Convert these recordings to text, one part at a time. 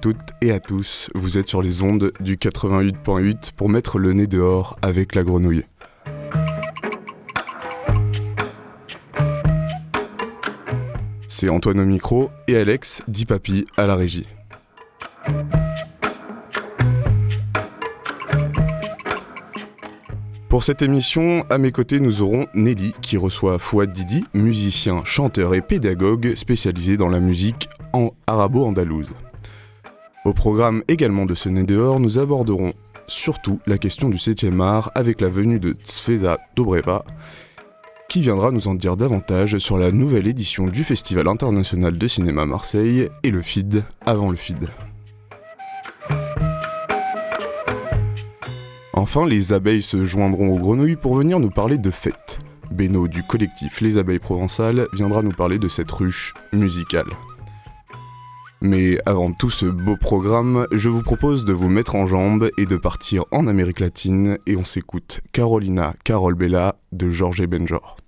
Toutes et à tous, vous êtes sur les ondes du 88.8 pour mettre le nez dehors avec la grenouille. C'est Antoine au micro et Alex, dit papy, à la régie. Pour cette émission, à mes côtés, nous aurons Nelly qui reçoit Fouad Didi, musicien, chanteur et pédagogue spécialisé dans la musique en arabo-andalouse. Au programme également de ce Né dehors, nous aborderons surtout la question du 7e art avec la venue de Tsveta Dobreva, qui viendra nous en dire davantage sur la nouvelle édition du Festival international de cinéma Marseille et le FID avant le FID. Enfin, les abeilles se joindront aux grenouilles pour venir nous parler de fête. Beno du collectif Les Abeilles Provençales viendra nous parler de cette ruche musicale. Mais avant tout ce beau programme, je vous propose de vous mettre en jambes et de partir en Amérique latine et on s'écoute Carolina Carol Bella de Georges Benjor.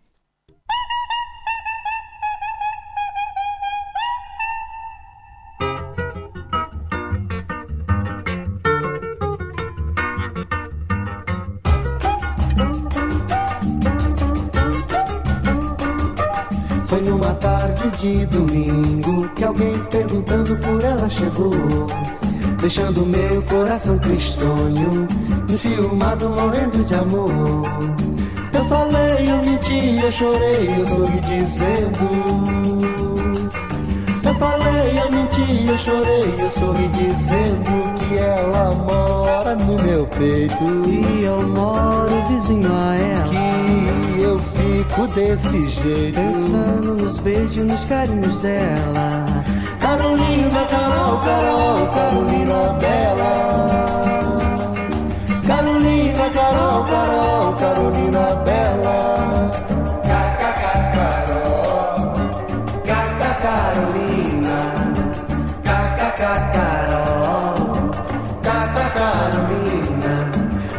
De domingo que alguém perguntando por ela chegou, deixando meu coração tristonho, enciumado, morrendo de amor. Eu falei, eu menti, eu chorei, eu sorri dizendo. Eu falei, eu menti, eu chorei, eu sorri dizendo que ela mora no meu peito. E eu moro vizinho a ela. Fico desse jeito. Pensando nos beijos, nos carinhos dela. Carolina, Carol, Carol, Carolina Bela. Carolina, Carol, Carol, Carolina Bela. Carol, Carolina, Carol, Carolina.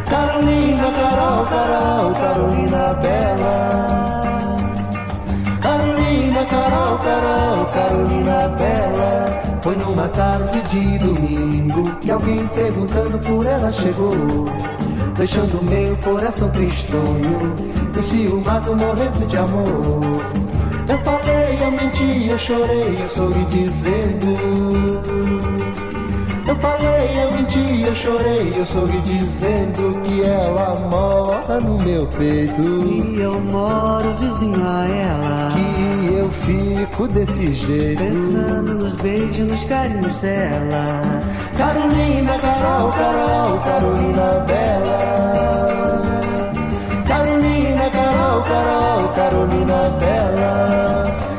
Carolina, Carol, Carol, Carolina Bela. Carol, Carol, Carolina Bela. Foi numa tarde de domingo que alguém perguntando por ela chegou. Deixando meu coração tristonho, enciumado, morrendo de amor. Eu falei, eu menti, eu chorei, eu sorri dizendo. Eu falei, eu menti, eu chorei, eu sorri dizendo que ela mora no meu peito. E eu moro vizinho a ela. Que fico desse jeito. Pensando nos beijos, nos carinhos dela. Carolina, Carol, Carol, Carolina Bela. Carolina, Carol, Carol, Carolina Bela.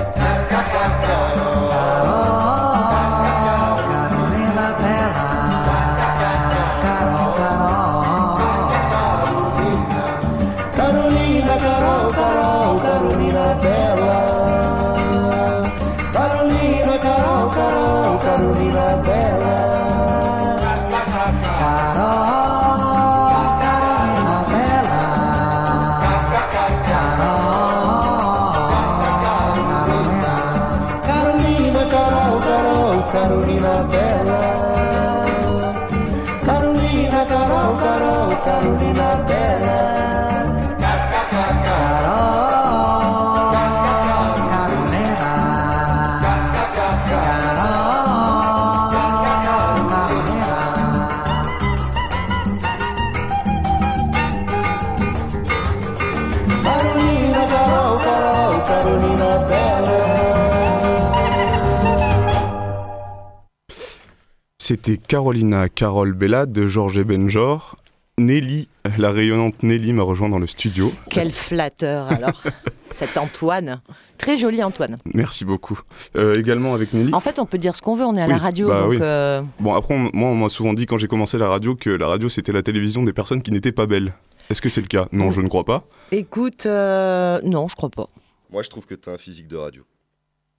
C'était Carolina Carol Bella de Georges Benjor. Nelly, la rayonnante Nelly m'a rejoint dans le studio. Quel flatteur alors, cet Antoine. Très joli Antoine. Merci beaucoup. Euh, également avec Nelly. En fait, on peut dire ce qu'on veut, on est à la radio, bah donc oui. euh, Bon, après, on- moi, on m'a souvent dit quand j'ai commencé la radio que la radio c'était la télévision des personnes qui n'étaient pas belles. Est-ce que c'est le cas? Non, je ne crois pas. écoute, euh, non, je crois pas. Moi, je trouve que t'as un physique de radio.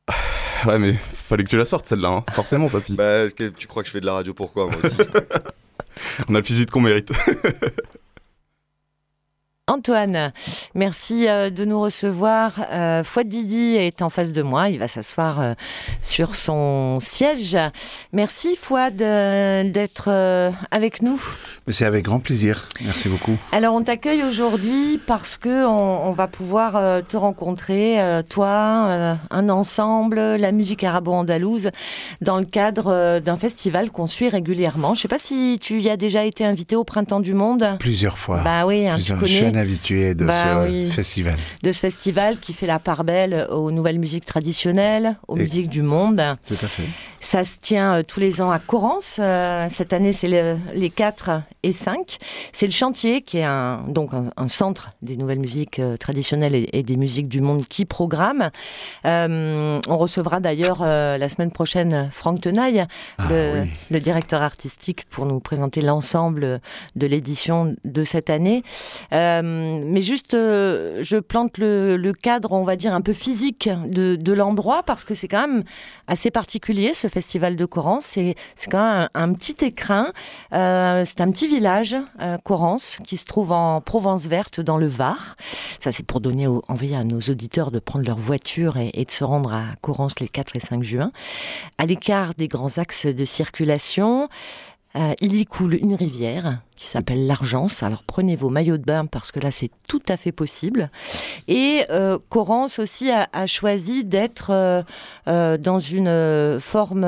Ouais, mais fallait que tu la sortes celle-là, hein. forcément, papy. Bah, tu crois que je fais de la radio pourquoi, moi aussi On a le physique qu'on mérite. Antoine, merci euh, de nous recevoir. Euh, Fouad Didi est en face de moi, il va s'asseoir euh, sur son siège. Merci Fouad d'être avec nous. Mais C'est avec grand plaisir. Merci beaucoup. Alors on t'accueille aujourd'hui parce que on, on va pouvoir te rencontrer, toi, un ensemble, la musique arabo-andalouse, dans le cadre d'un festival qu'on suit régulièrement. Je sais pas si tu y as déjà été invité au Printemps du Monde. Plusieurs fois. Bah oui, hein, tu Plusieurs- connais habitué de Bah ce oui. festival. de ce festival qui fait la part belle aux nouvelles musiques traditionnelles, aux Et- musiques du monde. Tout à fait. Ça se tient euh, tous les ans à Corrence. Euh, cette année, c'est le- les 4 et 5. C'est le chantier qui est un, donc un, un centre des nouvelles musiques euh, traditionnelles et, et des musiques du monde qui programme. Euh, on recevra d'ailleurs euh, la semaine prochaine Franck Tenaille, Ah le, oui. le directeur artistique, pour nous présenter l'ensemble de l'édition de cette année. Euh, mais juste, euh, je plante le, cadre, on va dire, un peu physique de, l'endroit, parce que c'est quand même assez particulier, ce festival de Corrence. C'est quand même un, petit écrin. Euh, c'est un petit village, euh, Corrence, qui se trouve en Provence verte, dans le Var. Ça, c'est pour donner envie à nos auditeurs de prendre leur voiture et, de se rendre à Corrence les 4 et 5 juin. À l'écart des grands axes de circulation, euh, il y coule une rivière qui s'appelle l'Argence. Alors prenez vos maillots de bain parce que là c'est tout à fait possible. Et euh, Corrence aussi a, a choisi d'être euh, euh, dans une forme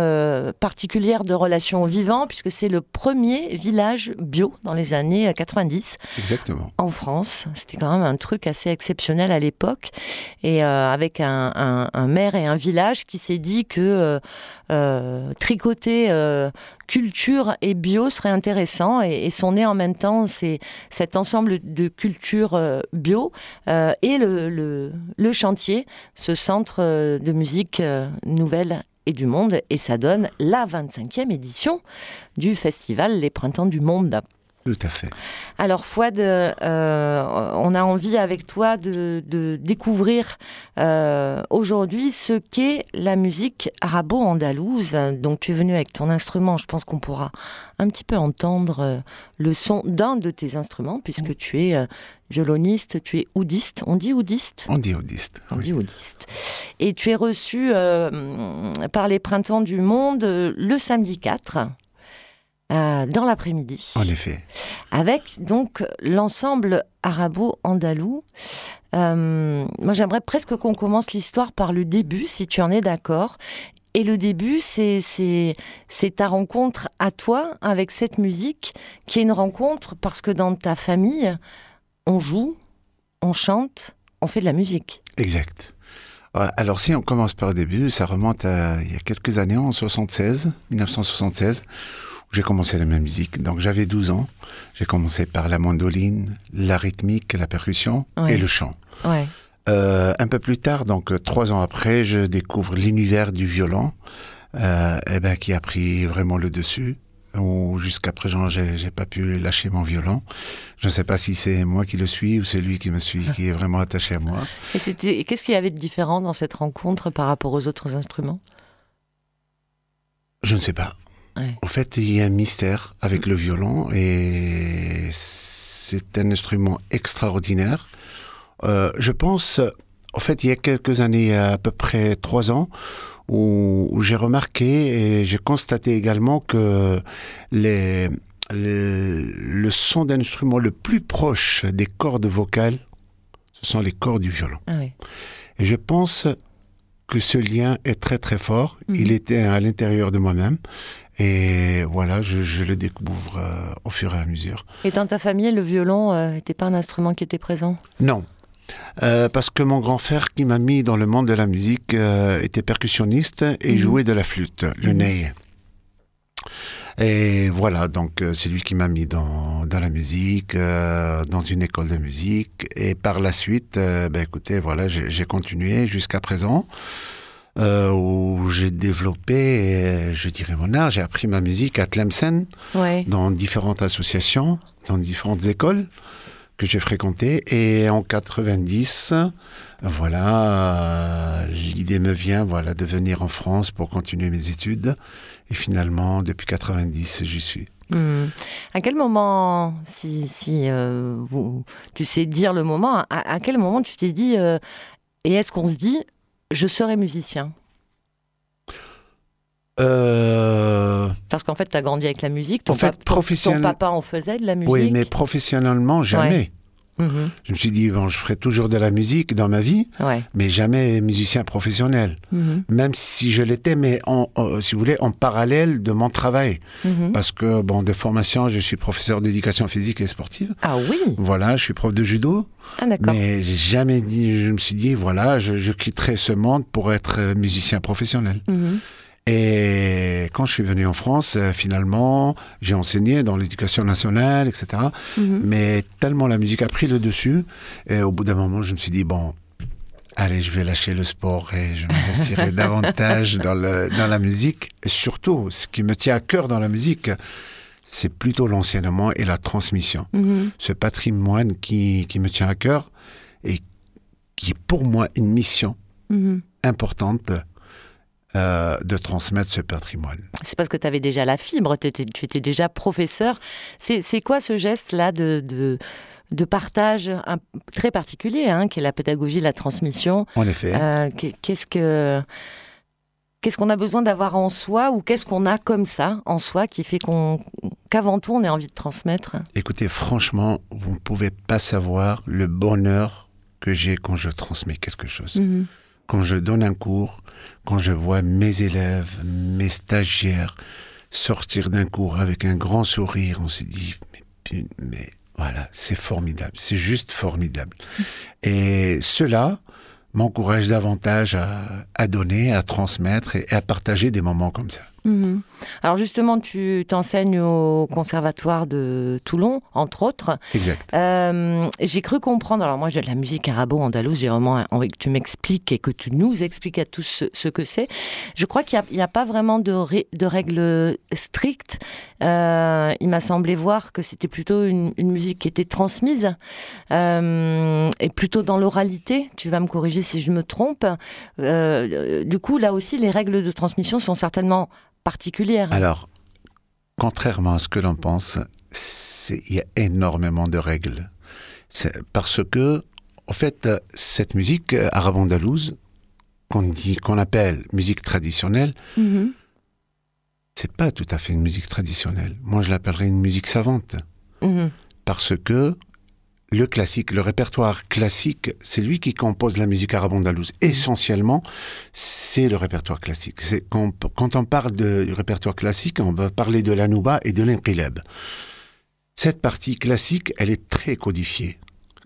particulière de relation au vivant puisque c'est le premier village bio dans les années euh, 90 Exactement. en France. C'était quand même un truc assez exceptionnel à l'époque. Et avec un, un- un maire et un village qui s'est dit que tricoter culture et bio serait intéressant. Et, et sont en même temps c'est cet ensemble de cultures euh, bio euh, et le, le, chantier, ce centre euh, de musique nouvelle et du monde. Et ça donne la 25e édition du festival Les Printemps du Monde. Tout à fait. Alors Fouad, euh, on a envie avec toi de, de découvrir euh, aujourd'hui ce qu'est la musique arabo-andalouse. Donc tu es venu avec ton instrument, je pense qu'on pourra un petit peu entendre euh, le son d'un de tes instruments puisque tu es euh, violoniste, tu es oudiste. On dit oudiste? On dit audiste. on oui. dit oudiste. Et tu es reçu par les Printemps du Monde le samedi 4, euh, dans l'après-midi En effet. avec donc l'ensemble arabo-andalou. Euh, moi, j'aimerais presque qu'on commence l'histoire par le début, si tu en es d'accord. Et le début, c'est c'est c'est ta rencontre à toi avec cette musique, qui est une rencontre parce que dans ta famille, on joue, on chante, on fait de la musique. Exact. Alors si on commence par le début, ça remonte à il y a quelques années, en 76, 1976, où j'ai commencé la même musique. Donc j'avais 12 ans. J'ai commencé par la mandoline, la rythmique, la percussion Ouais. et le chant. Ouais. Euh, un peu plus tard, donc euh, trois ans après, je découvre l'univers du violon, euh, eh ben, qui a pris vraiment le dessus. Où jusqu'à présent, j'ai, j'ai pas pu lâcher mon violon. Je ne sais pas si c'est moi qui le suis ou c'est lui qui me suit, qui est vraiment attaché à moi. Et c'était qu'est-ce qu'il y avait de différent dans cette rencontre par rapport aux autres instruments? Je ne sais pas. Ouais. En fait, il y a un mystère avec le violon et c'est un instrument extraordinaire. Euh, je pense, en fait, il y a quelques années, à peu près trois ans, où, où j'ai remarqué et j'ai constaté également que les, le, le son d'un instrument le plus proche des cordes vocales, ce sont les cordes du violon. Ah oui. Et je pense que ce lien est très très fort. Mhm. Il était à l'intérieur de moi-même. Et voilà, je, je le découvre euh, au fur et à mesure. Et dans ta famille, le violon n'était pas un instrument qui était présent? Non. Euh, parce que mon grand frère qui m'a mis dans le monde de la musique euh, était percussionniste et Mhm. jouait de la flûte, le ney. Et voilà, donc euh, c'est lui qui m'a mis dans, dans la musique, euh, dans une école de musique. Et par la suite, euh, ben écoutez, voilà, j'ai continué jusqu'à présent, euh, où j'ai développé, euh, je dirais mon art. J'ai appris ma musique à Tlemcen, Ouais. dans différentes associations, dans différentes écoles que j'ai fréquentées. Et en 90, voilà, euh, l'idée me vient, voilà, de venir en France pour continuer mes études. Et finalement, depuis 90, j'y suis. Hmm. À quel moment, si, si euh, vous, tu sais dire le moment, à, à quel moment tu t'es dit, euh, et est-ce qu'on se dit, je serai musicien Euh, Parce qu'en fait, tu as grandi avec la musique, ton, En fait, pap- ton- professionnel- ton papa en faisait de la musique. oui, mais professionnellement, jamais. Mhm. Je me suis dit, bon, je ferai toujours de la musique dans ma vie, Ouais. mais jamais musicien professionnel. Mhm. Même si je l'étais, mais en, en- si vous voulez, en parallèle de mon travail. Mhm. Parce que, bon, de formation, je suis professeur d'éducation physique et sportive. Ah oui, Voilà, je suis prof de judo. ah, d'accord. Mais jamais dit, je me suis dit, voilà, je, je quitterai ce monde pour être musicien professionnel. Et quand je suis venu en France, euh, finalement, j'ai enseigné dans l'éducation nationale, etc. Mhm. Mais tellement la musique a pris le dessus, et au bout d'un moment, je me suis dit, bon, allez, je vais lâcher le sport et je m'investirai davantage dans, le, dans la musique. Et surtout, ce qui me tient à cœur dans la musique, c'est plutôt l'enseignement et la transmission. Mhm. Ce patrimoine qui, qui me tient à cœur et qui est pour moi une mission Mhm. importante euh, de transmettre ce patrimoine. C'est parce que tu avais déjà la fibre, tu étais déjà professeur. C'est quoi ce geste-là de, de, de partage un- très particulier, hein, qui est la pédagogie, la transmission? En effet. Euh, qu'est- Qu'est-ce que qu'est-ce qu'on a besoin d'avoir en soi ou qu'est-ce qu'on a comme ça en soi qui fait qu'on qu'avant tout on ait envie de transmettre? Écoutez, franchement, vous ne pouvez pas savoir le bonheur que j'ai quand je transmets quelque chose. Mhm. Quand je donne un cours, quand je vois mes élèves, mes stagiaires sortir d'un cours avec un grand sourire, on se dit, mais, voilà, c'est formidable, c'est juste formidable. Et cela m'encourage davantage à, à donner, à transmettre et à partager des moments comme ça. Mhm. Alors justement, tu t'enseignes au conservatoire de Toulon, entre autres. Exact. Euh, j'ai cru comprendre, alors moi j'ai de la musique arabo-andalouse, j'ai vraiment envie que tu m'expliques et que tu nous expliques à tous ce, ce que c'est. Je crois qu'il n'y a, pas vraiment de, ré- de règles strictes. Euh, il m'a semblé voir que c'était plutôt une, une musique qui était transmise euh, et plutôt dans l'oralité. Tu vas me corriger si je me trompe. Du coup, là aussi, les règles de transmission sont certainement Alors, contrairement à ce que l'on pense, il y a énormément de règles. Parce que, en fait, cette musique euh, arabe-andalouse, qu'on dit, qu'on appelle musique traditionnelle, Mhm. c'est pas tout à fait une musique traditionnelle. Moi, je l'appellerais une musique savante. Mhm. Parce que le classique, le répertoire classique, c'est lui qui compose la musique arabe-andalouse. Essentiellement, c'est le répertoire classique. C'est quand, quand on parle de du répertoire classique, on va parler de l'anouba et de l'inqilab. Cette partie classique, elle est très codifiée.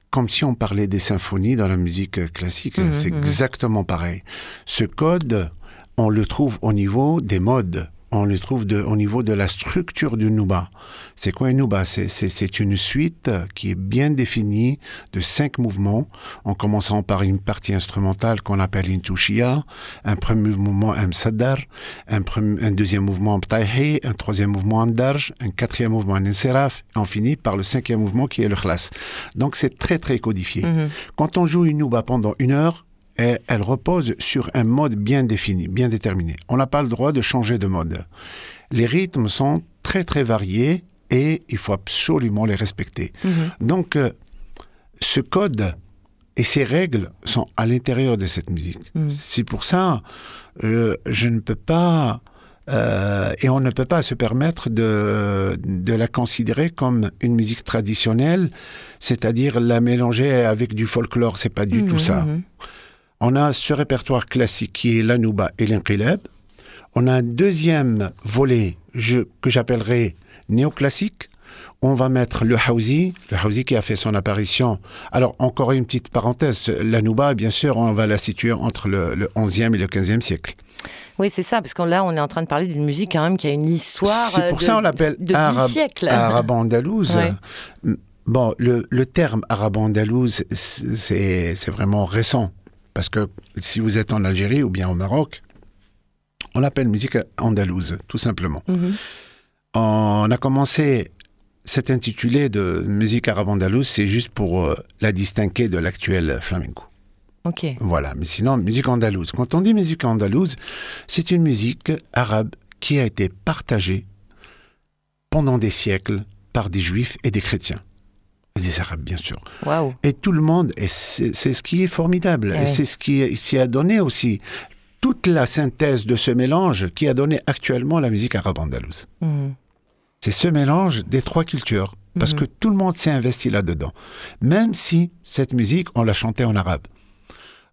Comme si on parlait des symphonies dans la musique classique. Mhm, c'est mhm. exactement pareil. Ce code, on le trouve au niveau des modes. On le trouve de- au niveau de la structure du nouba. C'est quoi un nouba? C'est- une suite qui est bien définie de cinq mouvements, en commençant par une partie instrumentale qu'on appelle une touchia, un premier mouvement un msaddar, un, premier- un deuxième mouvement un ptaihi, un troisième mouvement un darj, un quatrième mouvement un insiraf, et on finit par le cinquième mouvement qui est le khlas. Donc c'est très très codifié. Mhm. Quand on joue une nouba pendant une heure, elle repose sur un mode bien défini, bien déterminé. On n'a pas le droit de changer de mode. Les rythmes sont très très variés et il faut absolument les respecter. Mhm. Donc, euh, ce code et ces règles sont à l'intérieur de cette musique. Mhm. C'est pour ça, euh, je ne peux pas, euh, et on ne peut pas se permettre de, de la considérer comme une musique traditionnelle, c'est-à-dire la mélanger avec du folklore. C'est pas du Mhm, tout ça. On a ce répertoire classique qui est l'anouba et l'inqilab. On a un deuxième volet je- que j'appellerai néoclassique. On va mettre le Hausi, le Hausi qui a fait son apparition. Alors, encore une petite parenthèse, l'anouba, bien sûr, on va la situer entre le, le 11e et le 15e siècle. Oui, c'est ça, parce que là, on est en train de parler d'une musique quand même qui a une histoire. C'est pour euh, ça on l'appelle de arabe. Ouais. Bon, le, le terme arabo-andalouse, c'est c'est vraiment récent. Parce que si vous êtes en Algérie ou bien au Maroc, on l'appelle musique andalouse, tout simplement. Mhm. On a commencé cet intitulé de musique arabe-andalouse, c'est juste pour euh, la distinguer de l'actuel flamenco. Ok. Voilà, mais sinon, musique andalouse. Quand on dit musique andalouse, c'est une musique arabe qui a été partagée pendant des siècles par des juifs et des chrétiens. Des arabes, bien sûr. Et tout le monde, et c'est ce qui est formidable, et c'est ce qui s'y a donné aussi toute la synthèse de ce mélange qui a donné actuellement la musique arabe andalouse. Mhm. C'est ce mélange des trois cultures, parce Mhm. que tout le monde s'est investi là-dedans, même si cette musique, on la chantait en arabe.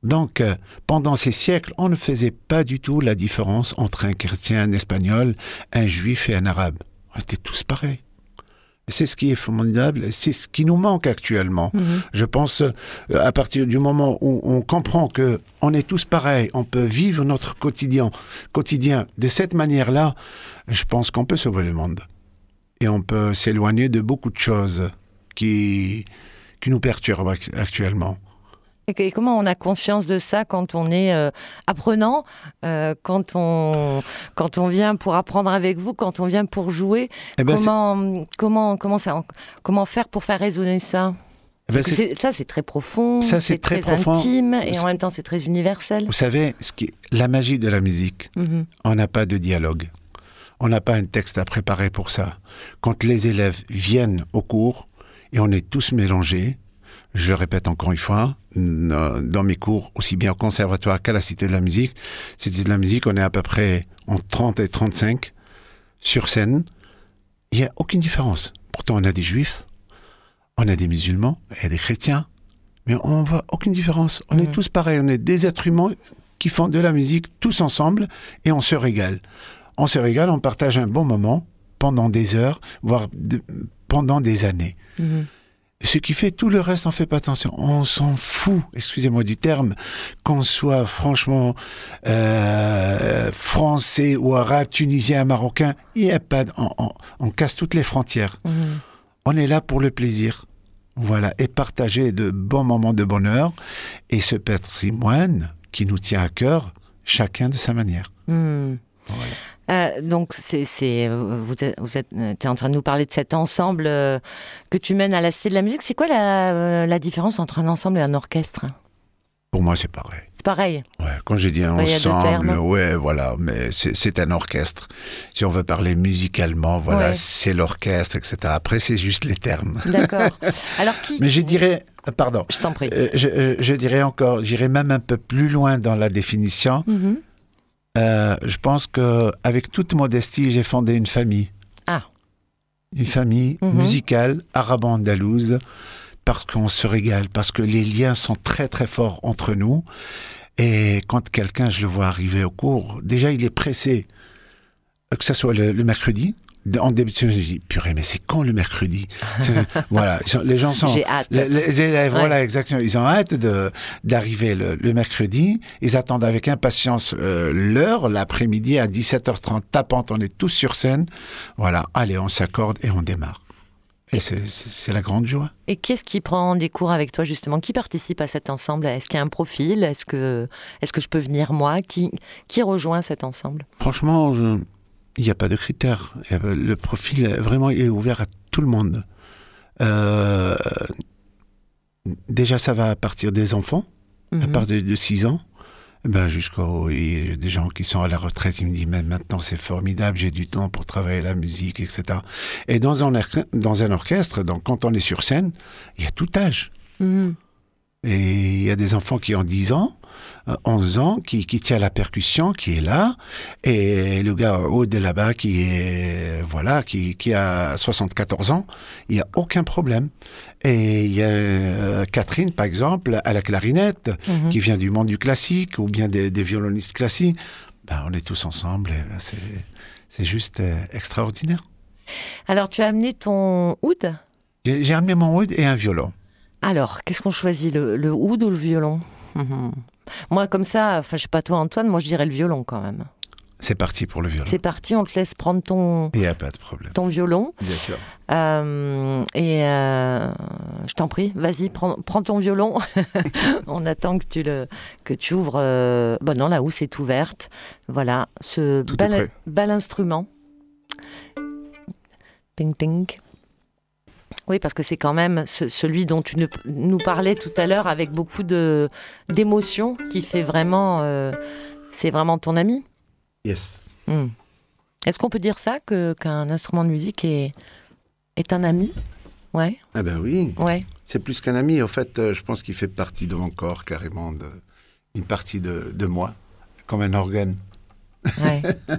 Donc, euh, pendant ces siècles, on ne faisait pas du tout la différence entre un chrétien, un espagnol, un juif et un arabe. On était tous pareils. C'est ce qui est formidable, c'est ce qui nous manque actuellement. Mhm. Je pense, euh, à partir du moment où on comprend que on est tous pareils, on peut vivre notre quotidien, quotidien de cette manière-là, je pense qu'on peut sauver le monde. Et on peut s'éloigner de beaucoup de choses qui, qui nous perturbent ac- actuellement. Et, comment on a conscience de ça quand on est euh, apprenant, euh, quand, on, quand on vient pour apprendre avec vous, quand on vient pour jouer? Eh ben, comment, comment, comment, ça, comment faire pour faire résonner ça? Eh ben, Parce que ça, c'est très profond, Ça, c'est très intime, et en même temps, c'est très universel. vous savez, ce qui, la magie de la musique, Mhm. on n'a pas de dialogue. On n'a pas un texte à préparer pour ça. Quand les élèves viennent au cours et on est tous mélangés, je le répète encore une fois, dans mes cours, aussi bien au conservatoire qu'à la Cité de la musique, Cité de la musique, on est à peu près en 30 et 35 sur scène. Il n'y a aucune différence. Pourtant, on a des juifs, on a des musulmans, il y a des chrétiens, mais on voit aucune différence. On est Mhm. tous pareils, on est des êtres humains qui font de la musique tous ensemble et on se régale. On se régale, on partage un bon moment pendant des heures, voire de- pendant des années. Mhm. Ce qui fait tout le reste, on fait pas attention. On s'en fout, excusez-moi du terme, qu'on soit franchement euh, français ou arabe, tunisien, marocain. Il y a pas, on, on- on casse toutes les frontières. Mhm. On est là pour le plaisir. Voilà, et partager de bons moments de bonheur et ce patrimoine qui nous tient à cœur, chacun de sa manière. Mhm. Voilà. Euh, donc, c'est, c'est, vous êtes, vous êtes t'es en train de nous parler de cet ensemble euh, que tu mènes à la Cité de la musique. C'est quoi la, euh, la différence entre un ensemble et un orchestre? Pour moi, c'est pareil. C'est pareil. Ouais, quand j'ai dit ensemble, ouais, voilà, mais c'est un orchestre. Si on veut parler musicalement, voilà, Ouais. c'est l'orchestre, etc. Après, c'est juste les termes. D'accord. Alors, qui Mais je dirais, euh, pardon, Je t'en prie. euh, je, je- je dirais encore, j'irai même un peu plus loin dans la définition. Mhm. Euh, je pense que, avec toute modestie, j'ai fondé une famille. Ah. Une famille Mhm. musicale arabo-andalouse, parce qu'on se régale, parce que les liens sont très très forts entre nous. Et quand quelqu'un, je le vois arriver au cours, déjà il est pressé, que ce soit le, le mercredi. En début de semaine, je dis, purée, mais c'est quand le mercredi Voilà, les gens sont... J'ai hâte. Les, les élèves, Ouais. voilà, exactement. Ils ont hâte de d'arriver le, le mercredi. Ils attendent avec impatience euh, l'heure, l'après-midi à 17h30 tapante. On est tous sur scène. Voilà, allez, on s'accorde et on démarre. Et c'est- la grande joie. Et qui est-ce qui prend des cours avec toi justement Qui participe à cet ensemble? Est-ce qu'il y a un profil? Est-ce que, est que je peux venir moi? Qui, qui rejoint cet ensemble? Franchement, je- il n'y a pas de critères. A- Le profil euh, vraiment est ouvert à tout le monde. Euh, déjà, ça va à partir des enfants. à Mhm. partir de 6 ans, eh ben jusqu'au des gens qui sont à la retraite, ils me disent mais maintenant c'est formidable, j'ai du temps pour travailler la musique, etc. Et dans un dans un orchestre, donc quand on est sur scène, il y a tout âge. Mhm. Et il y a des enfants qui ont 10 ans, euh, 11 ans, qui, qui tient la percussion, qui est là, et le gars haut de là-bas qui est, voilà, qui, qui a 74 ans, il n'y a aucun problème. Et il y a euh, Catherine, par exemple, à la clarinette, Mhm. qui vient du monde du classique, ou bien des, des violonistes classiques. Ben, on est tous ensemble, ben, c'est, c'est juste euh, extraordinaire. Alors, tu as amené ton oud? J'ai, amené mon oud et un violon. Alors, qu'est-ce qu'on choisit le, le oud ou le violon? Mhm. Moi, comme ça, enfin, je sais pas toi, Antoine, moi, je dirais le violon quand même. C'est parti pour le violon. C'est parti, on te laisse prendre ton, Il a pas de problème. ton violon. Bien sûr. Euh, et euh, je t'en prie, vas-y, prends, prends ton violon. On attend que tu, le, que tu ouvres. euh, Bon, non, la housse est ouverte. Voilà, ce Tout bel, instrument. Ting, ting. Oui, parce que c'est quand même ce- celui dont tu ne- nous parlais tout à l'heure avec beaucoup de d'émotion qui fait vraiment. euh, c'est vraiment ton ami. Yes. Hmm. Est-ce qu'on peut dire ça, que, qu'un instrument de musique est, est un ami? Ouais, Ah ben oui, ouais. c'est plus qu'un ami. En fait, euh, je pense qu'il fait partie de mon corps, carrément, de, une partie de, de moi, comme un organe. ouais.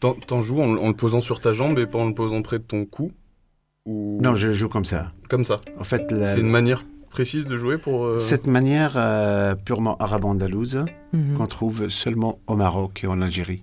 T'en, t'en joues en, en le posant sur ta jambe et pas en le posant près de ton cou? Ou Non, je joue comme ça. comme ça En fait, la- C'est une manière précise de jouer pour. euh, cette manière euh, purement arabe-andalouse Mhm. qu'on trouve seulement au Maroc et en Algérie.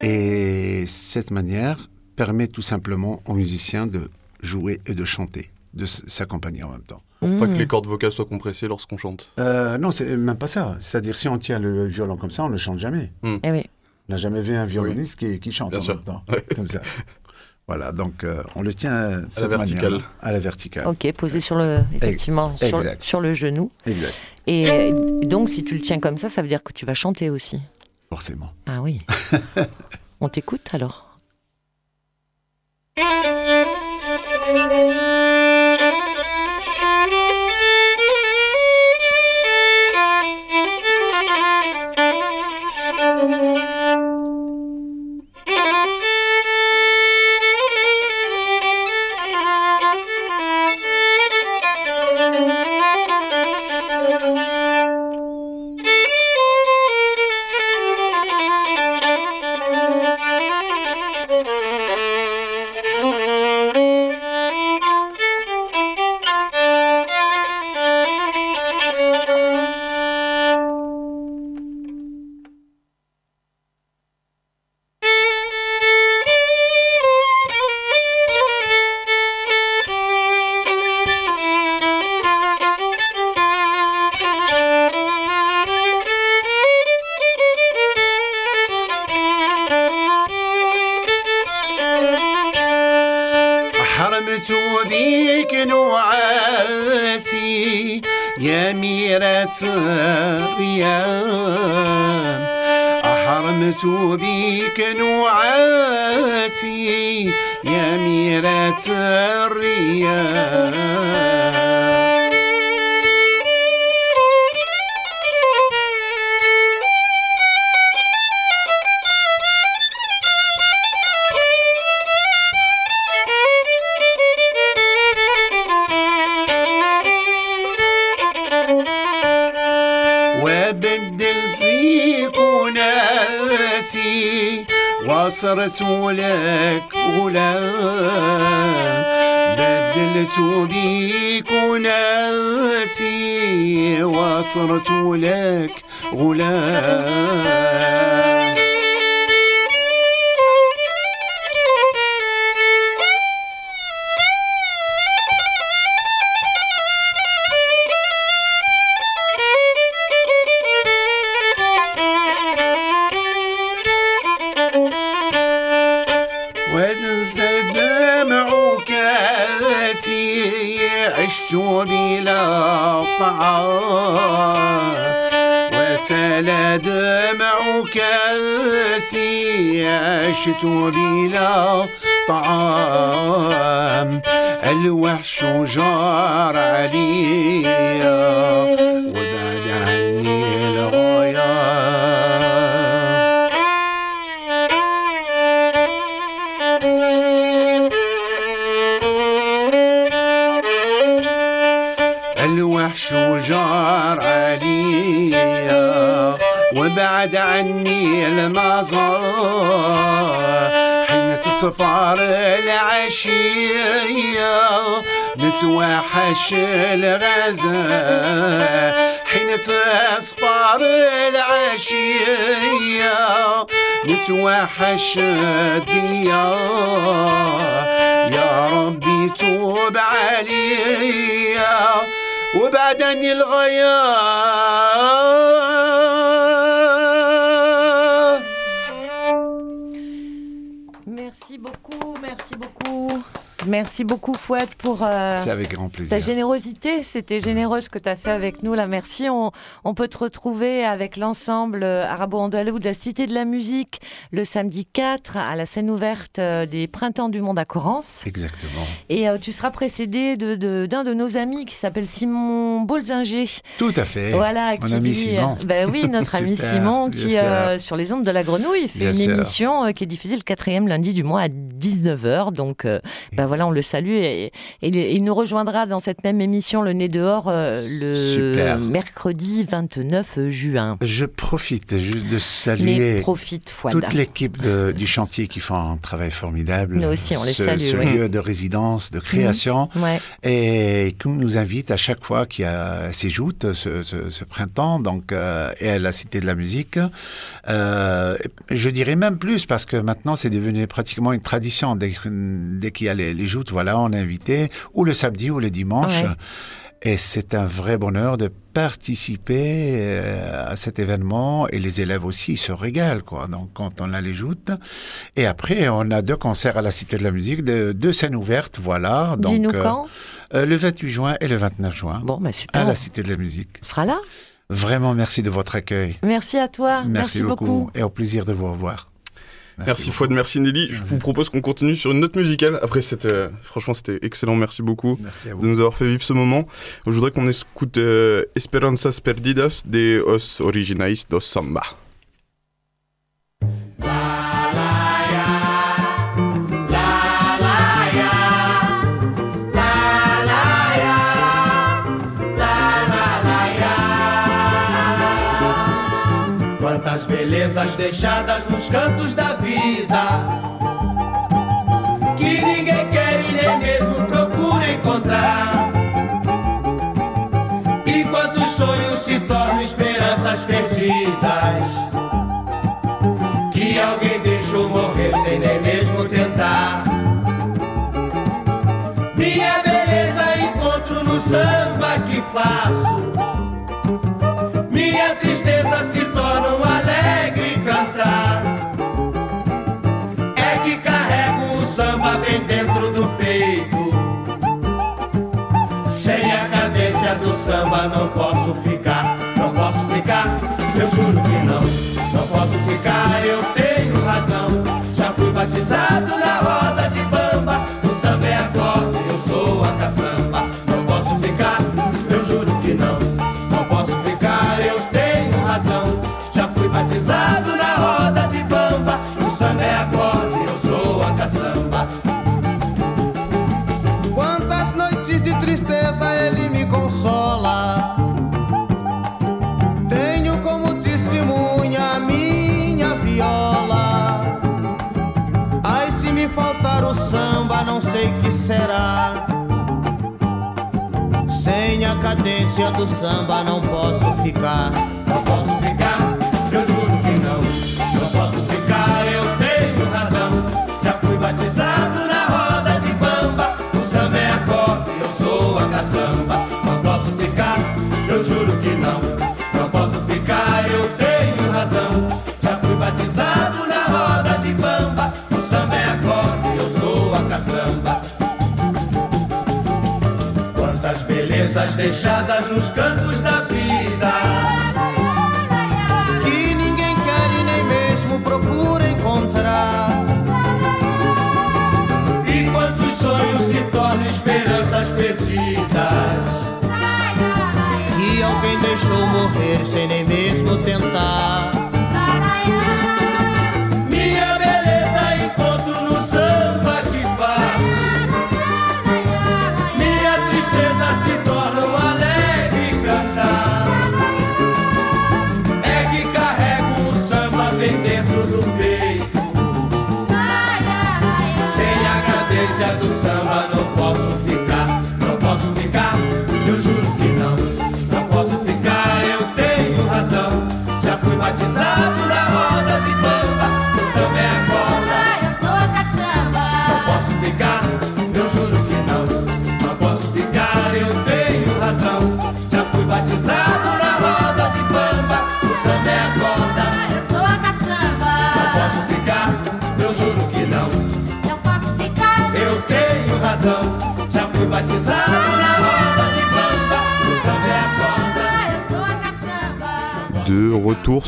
Et cette manière permet tout simplement aux musiciens de jouer et de chanter, de s'accompagner en même temps. Pour pas que Mhm. les cordes vocales soient compressées lorsqu'on chante. Euh, non, c'est même pas ça. C'est-à-dire, si on tient le violon comme ça, on ne chante jamais. Eh oui. On n'a jamais vu un violoniste qui, qui chante Bien en sûr. même temps. Ouais. Comme ça. Voilà, donc euh, on le tient à, cette verticale. manière-là, à la verticale. Ok, posé sur le, effectivement, sur, le genou. Exact, Et euh, donc, si tu le tiens comme ça, ça veut dire que tu vas chanter aussi. forcément. Ah oui. On t'écoute alors أميرة غيام أحرمت بك نوعاتي يا ميرة الريان Sonra وبعد عني المزار حين تصفر العشية نتوحش الغزال حين تصفر العشية نتوحش الديار. يا ربي توب عليا وبعدني الغيار. Merci beaucoup, Fouad pour euh, C'est avec grand plaisir. ta générosité. C'était généreux ce que tu as fait avec nous. Là, merci. On, on peut te retrouver avec l'ensemble euh, arabo-andalou de la Cité de la Musique le samedi 4 à la scène ouverte euh, des Printemps du Monde à Corrence. Exactement. Et euh, tu seras précédé de- de- d'un de, nos amis qui s'appelle Simon Bolzinger. Tout à fait. Voilà, Mon qui ami lui- Simon. Ben oui, notre ami Simon, qui euh, sur les ondes de la Grenouille fait Bien une sûr. émission qui est diffusée le quatrième lundi du mois à 19h. Donc, ben voilà, on le salue et, et il, il nous rejoindra dans cette même émission Le Nez dehors euh, le Super. mercredi 29 juin. Je profite juste de saluer profite, toute l'équipe du chantier qui font un travail formidable. Nous aussi, on les ce, salue, Ce lieu de résidence, de création, Ouais. et qui nous invite à chaque fois qu'il y a ces joutes, ce, ce- ce printemps, donc euh, et à la Cité de la Musique. Euh, je dirais même plus parce que maintenant c'est devenu pratiquement une tradition. Dès, dès qu'il y a les, les joutes, voilà, on est invité ou le samedi ou le dimanche. Ouais. Et c'est un vrai bonheur de participer euh, à cet événement et les élèves aussi ils se régalent quoi. Donc quand on a les joutes et après on a deux concerts à la Cité de la Musique, de- deux scènes ouvertes, voilà. Donc Dis-nous euh, quand? euh, le 28 juin et le 29 juin Bon, ben à super. la Cité de la Musique. On sera là? Vraiment merci de votre accueil. Merci à toi. Merci, beaucoup. et au plaisir de vous revoir. Merci, beaucoup. Fouad, merci Nelly. Je vous propose qu'on continue sur une note musicale. Après, c'était, franchement, c'était excellent. Merci beaucoup Merci de nous avoir fait vivre ce moment. Je voudrais qu'on écoute euh, Esperanzas Perdidas de Os Originais dos Samba. Deixadas nos cantos da vida não posso ficar,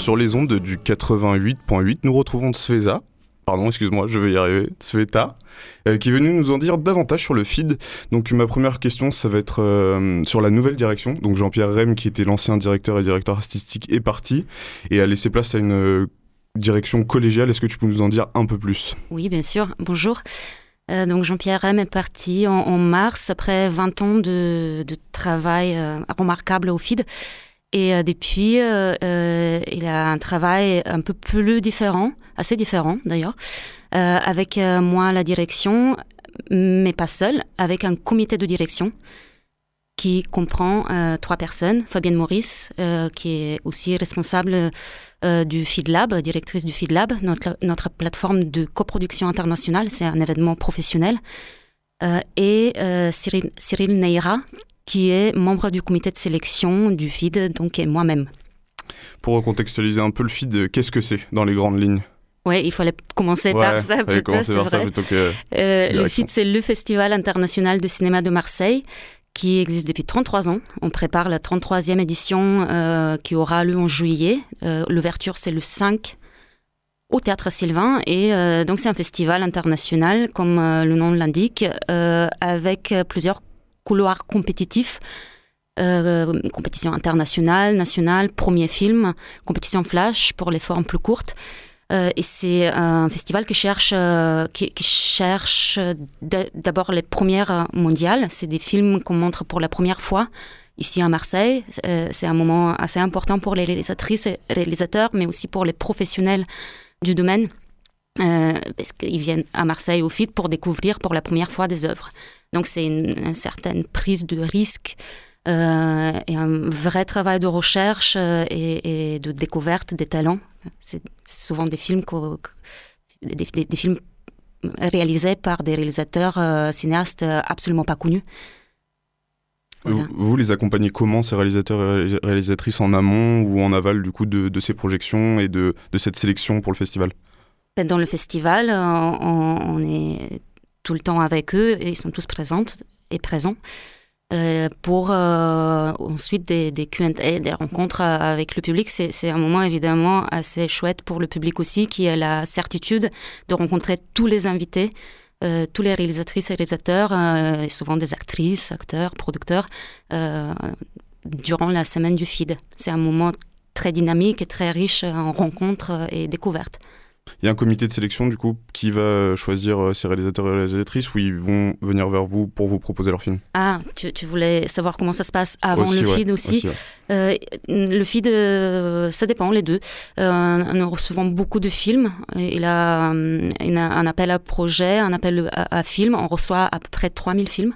sur les ondes du 88.8. Nous retrouvons Sveza, pardon, excuse-moi, je vais y arriver, Sveta, euh, qui est venu nous en dire davantage sur le feed. Donc ma première question, ça va être euh, sur la nouvelle direction. Donc Jean-Pierre Rem, qui était l'ancien directeur et directeur artistique, est parti et a laissé place à une euh, direction collégiale. Est-ce que tu peux nous en dire un peu plus? Oui, bien sûr. Bonjour. donc Jean-Pierre Rem est parti en, mars après 20 ans de, travail remarquable au feed. Et depuis, il a un travail un peu plus différent assez différent d'ailleurs, euh, avec euh, moi la direction, mais pas seul, avec un comité de direction qui comprend euh, trois personnes. Fabienne Maurice, qui est aussi responsable du FeedLab, directrice du FeedLab, notre, notre plateforme de coproduction internationale, c'est un événement professionnel. et Cyril, Cyril Neira, qui est membre du comité de sélection du FID, donc et moi-même. Pour recontextualiser un peu le FID, qu'est-ce que c'est dans les grandes lignes? Oui, il fallait commencer par ça plutôt, c'est vrai. Euh, le FIT, c'est le Festival international de cinéma de Marseille qui existe depuis 33 ans. On prépare la 33e édition euh, qui aura lieu en juillet. Euh, l'ouverture, c'est le 5 au Théâtre Sylvain. Et donc, c'est un festival international, comme le nom l'indique, avec plusieurs couloirs compétitifs. compétition internationale, nationale, premier film, compétition flash pour les formes plus courtes. Euh, et c'est un festival qui cherche, euh, qui, cherche d'abord les premières mondiales. C'est des films qu'on montre pour la première fois ici à Marseille. Euh, c'est un moment assez important pour les réalisatrices et réalisateurs, mais aussi pour les professionnels du domaine. parce qu'ils viennent à Marseille au FIT pour découvrir pour la première fois des œuvres. Donc c'est une, certaine prise de risque euh, et un vrai travail de recherche euh, et, de découverte des talents. C'est souvent des films, des, films réalisés par des réalisateurs euh, cinéastes absolument pas connus. Vous les accompagnez comment, ces réalisateurs et réalisatrices, en amont ou en aval du coup de, ces projections et de, cette sélection pour le festival? Dans le festival, on, on, est tout le temps avec eux et ils sont tous présents et présents. Euh, pour euh, ensuite des, Q&A, des rencontres avec le public. C'est un moment évidemment assez chouette pour le public aussi, qui a la certitude de rencontrer tous les invités, euh, tous les réalisatrices et réalisateurs, et souvent des actrices, acteurs, producteurs, durant la semaine du FID. C'est un moment très dynamique et très riche en rencontres et découvertes. Il y a un comité de sélection du coup qui va choisir euh, ces réalisateurs et réalisatrices ou ils vont venir vers vous pour vous proposer leur film? Ah, tu, voulais savoir comment ça se passe avant le feed aussi, euh, Le feed, euh, ça dépend les deux. nous recevons beaucoup de films. Il a, il a un appel à projet, un appel à, à film. On reçoit à peu près 3000 films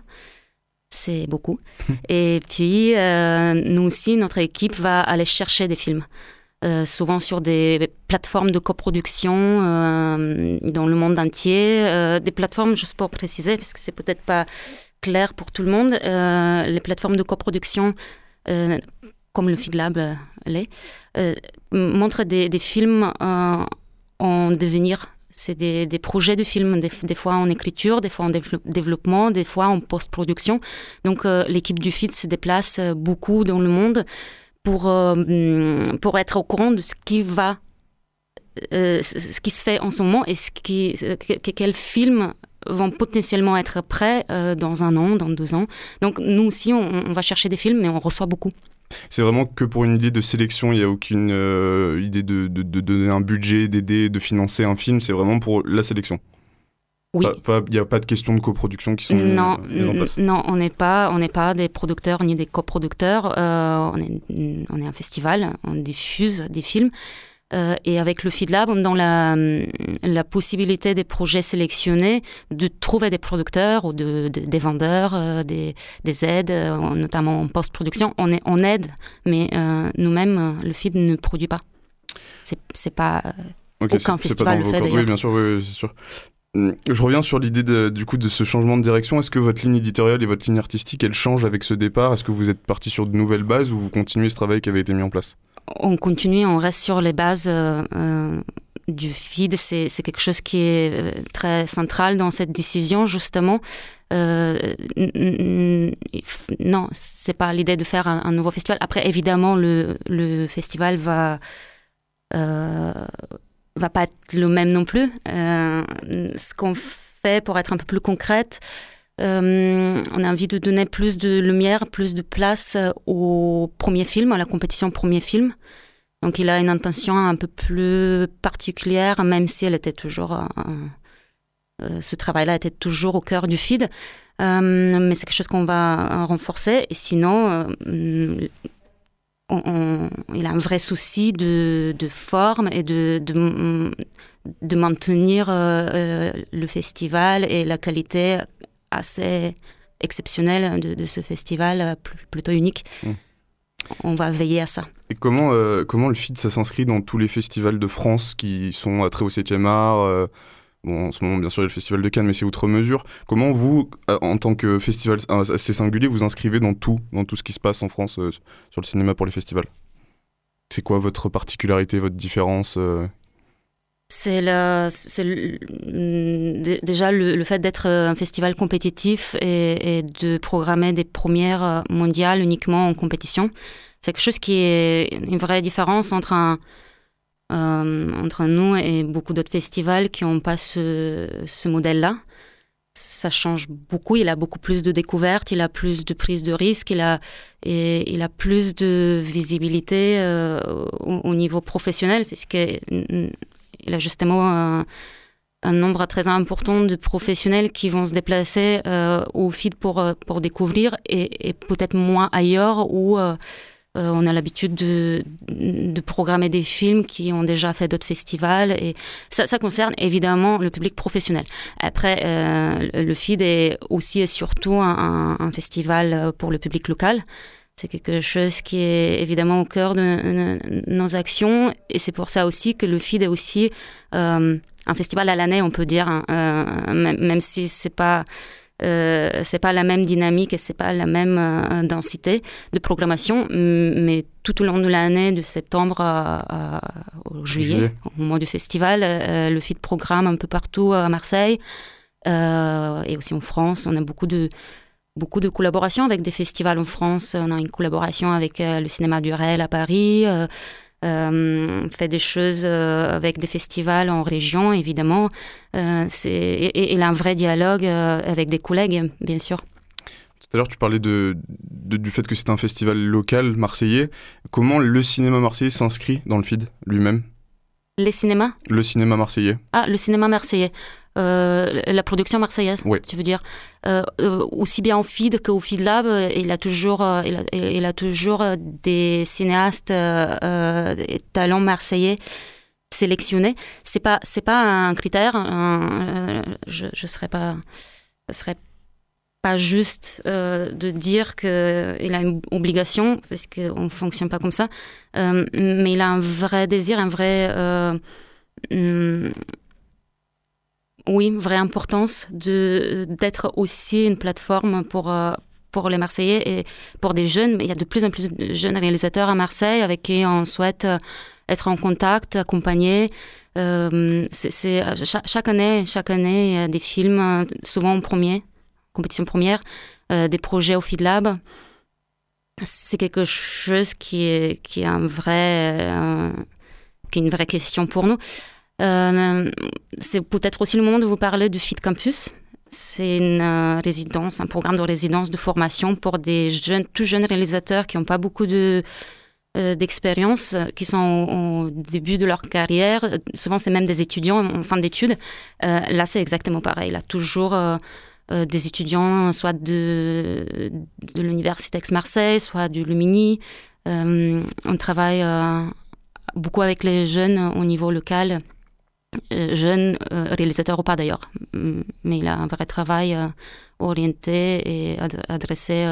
c'est beaucoup. Et puis, nous aussi, notre équipe va aller chercher des films. Euh, souvent sur des plateformes de coproduction euh, dans le monde entier. Euh, des plateformes, juste pour préciser, parce que c'est peut-être pas clair pour tout le monde, les plateformes de coproduction comme le FeedLab l'est, montrent des, films en devenir. C'est des, projets de films, des, fois en écriture, des fois en développement, des fois en post-production. Donc l'équipe du FIT se déplace beaucoup dans le monde pour, euh, pour être au courant de ce qui va, euh, ce qui se fait en ce moment et ce qui, quels films vont potentiellement être prêts euh, dans un an, dans deux ans. Donc nous aussi, on, va chercher des films, mais on reçoit beaucoup. C'est vraiment que pour une idée de sélection, il n'y a aucune idée de, de, de, donner un budget, d'aider, de financer un film, c'est vraiment pour la sélection. Oui. Il n'y a pas de question de coproduction qui sont non, mises en place Non, on n'est pas, on n'est pas des producteurs ni des coproducteurs. Euh, on, est, on est un festival, on diffuse des films. Euh, et avec le FeedLab, on a la, possibilité des projets sélectionnés de trouver des producteurs ou de, des vendeurs, euh, des, des, aides, notamment en post-production. On, est, on aide, mais nous-mêmes, le Feed ne produit pas. C'est pas... aucun festival le fait Oui, bien sûr, oui, c'est sûr. Hum, je reviens sur l'idée du coup de ce changement de direction. Est-ce que votre ligne éditoriale et votre ligne artistique, elle change avec ce départ? Est-ce que vous êtes parti sur de nouvelles bases ou vous continuez ce travail qui avait été mis en place? On continue, on reste sur les bases euh, euh, du feed, c'est quelque chose qui est très central dans cette décision, justement. Euh, non, c'est pas l'idée de faire un, nouveau festival. Après, évidemment, le, festival va euh, va pas être le même non plus. Euh, ce qu'on fait pour être un peu plus concrète, euh, on a envie de donner plus de lumière, plus de place au premier film, à la compétition premier film. Donc il a une intention un peu plus particulière, même si elle était toujours euh, ce travail-là était toujours au cœur du feed. Euh, mais c'est quelque chose qu'on va renforcer. Et sinon, euh, il a un vrai souci de, forme et de, de, maintenir le festival et la qualité assez exceptionnelle de, ce festival, plutôt unique. Mmh. On va veiller à ça. Et comment, comment le feed, ça s'inscrit dans tous les festivals de France qui sont très au 7e art En ce moment, bien sûr, il y a le Festival de Cannes, mais c'est outre mesure. Comment vous, euh, en tant que festival assez singulier, vous inscrivez dans tout, dans tout ce qui se passe en France euh, sur le cinéma pour les festivals? C'est quoi votre particularité, votre différence euh? C'est déjà le, fait d'être un festival compétitif et, de programmer des premières mondiales uniquement en compétition. C'est quelque chose qui est une vraie différence entre un, euh, entre nous et beaucoup d'autres festivals qui n'ont pas ce, modèle-là. Ça change beaucoup, il a beaucoup plus de découvertes, il a plus de prise de risque, il a, plus de visibilité euh, au, niveau professionnel, puisqu'il a justement un, nombre très important de professionnels qui vont se déplacer euh, au FID pour, découvrir et, peut-être moins ailleurs où euh, on a l'habitude de, programmer des films qui ont déjà fait d'autres festivals et ça, concerne évidemment le public professionnel. Après, euh, le FID est aussi et surtout un, festival pour le public local. C'est quelque chose qui est évidemment au cœur de, nos actions et c'est pour ça aussi que le FID est aussi euh, un festival à l'année, on peut dire, hein, même si c'est pas euh, c'est pas la même dynamique et c'est pas la même euh, densité de programmation, mais tout au long de l'année, de septembre à, juillet, au moment du festival, euh, le FIT programme un peu partout à Marseille et aussi en France. On a beaucoup de beaucoup de collaborations avec des festivals en France. On a une collaboration avec le cinéma du Réel à Paris. Euh, fait des choses euh, avec des festivals en région, évidemment. Euh, et, il a un vrai dialogue avec des collègues, bien sûr. Tout à l'heure, tu parlais de, du fait que c'est un festival local marseillais. Comment le cinéma marseillais s'inscrit dans le FID lui-même? Les cinémas? Le cinéma marseillais. Ah, le cinéma marseillais. Euh, la production marseillaise, tu veux dire. Euh, euh, aussi bien au FID qu'au FID Lab, il a toujours, il a, toujours des cinéastes des talents marseillais sélectionnés. C'est pas, c'est pas un critère. je, je serais pas, ce serait pas juste de dire qu'il a une obligation, parce qu'on ne fonctionne pas comme ça, mais il a un vrai désir, un vrai oui, vraie importance de d'être aussi une plateforme pour euh, pour les Marseillais et pour des jeunes. Il y a de plus en plus de jeunes réalisateurs à Marseille avec qui on souhaite euh, être en contact, accompagner. Euh, c'est, chaque, année, chaque année, il y a des films, souvent en premier, compétition première, des projets au FeedLab. C'est quelque chose qui est, qui est un vrai, qui est une vraie question pour nous. Euh, c'est peut-être aussi le moment de vous parler du Fit Campus. C'est une euh, résidence, un programme de résidence de formation pour des jeunes, tout jeunes réalisateurs qui n'ont pas beaucoup de euh, d'expérience, qui sont au, début de leur carrière. Souvent, c'est même des étudiants en fin d'études. là, c'est exactement pareil. Là, toujours des étudiants, soit de, l'Université Aix-Marseille, soit du Lumini. on travaille beaucoup avec les jeunes au niveau local euh, jeune euh, réalisateur ou pas d'ailleurs, mais il a un vrai travail euh, orienté et adressé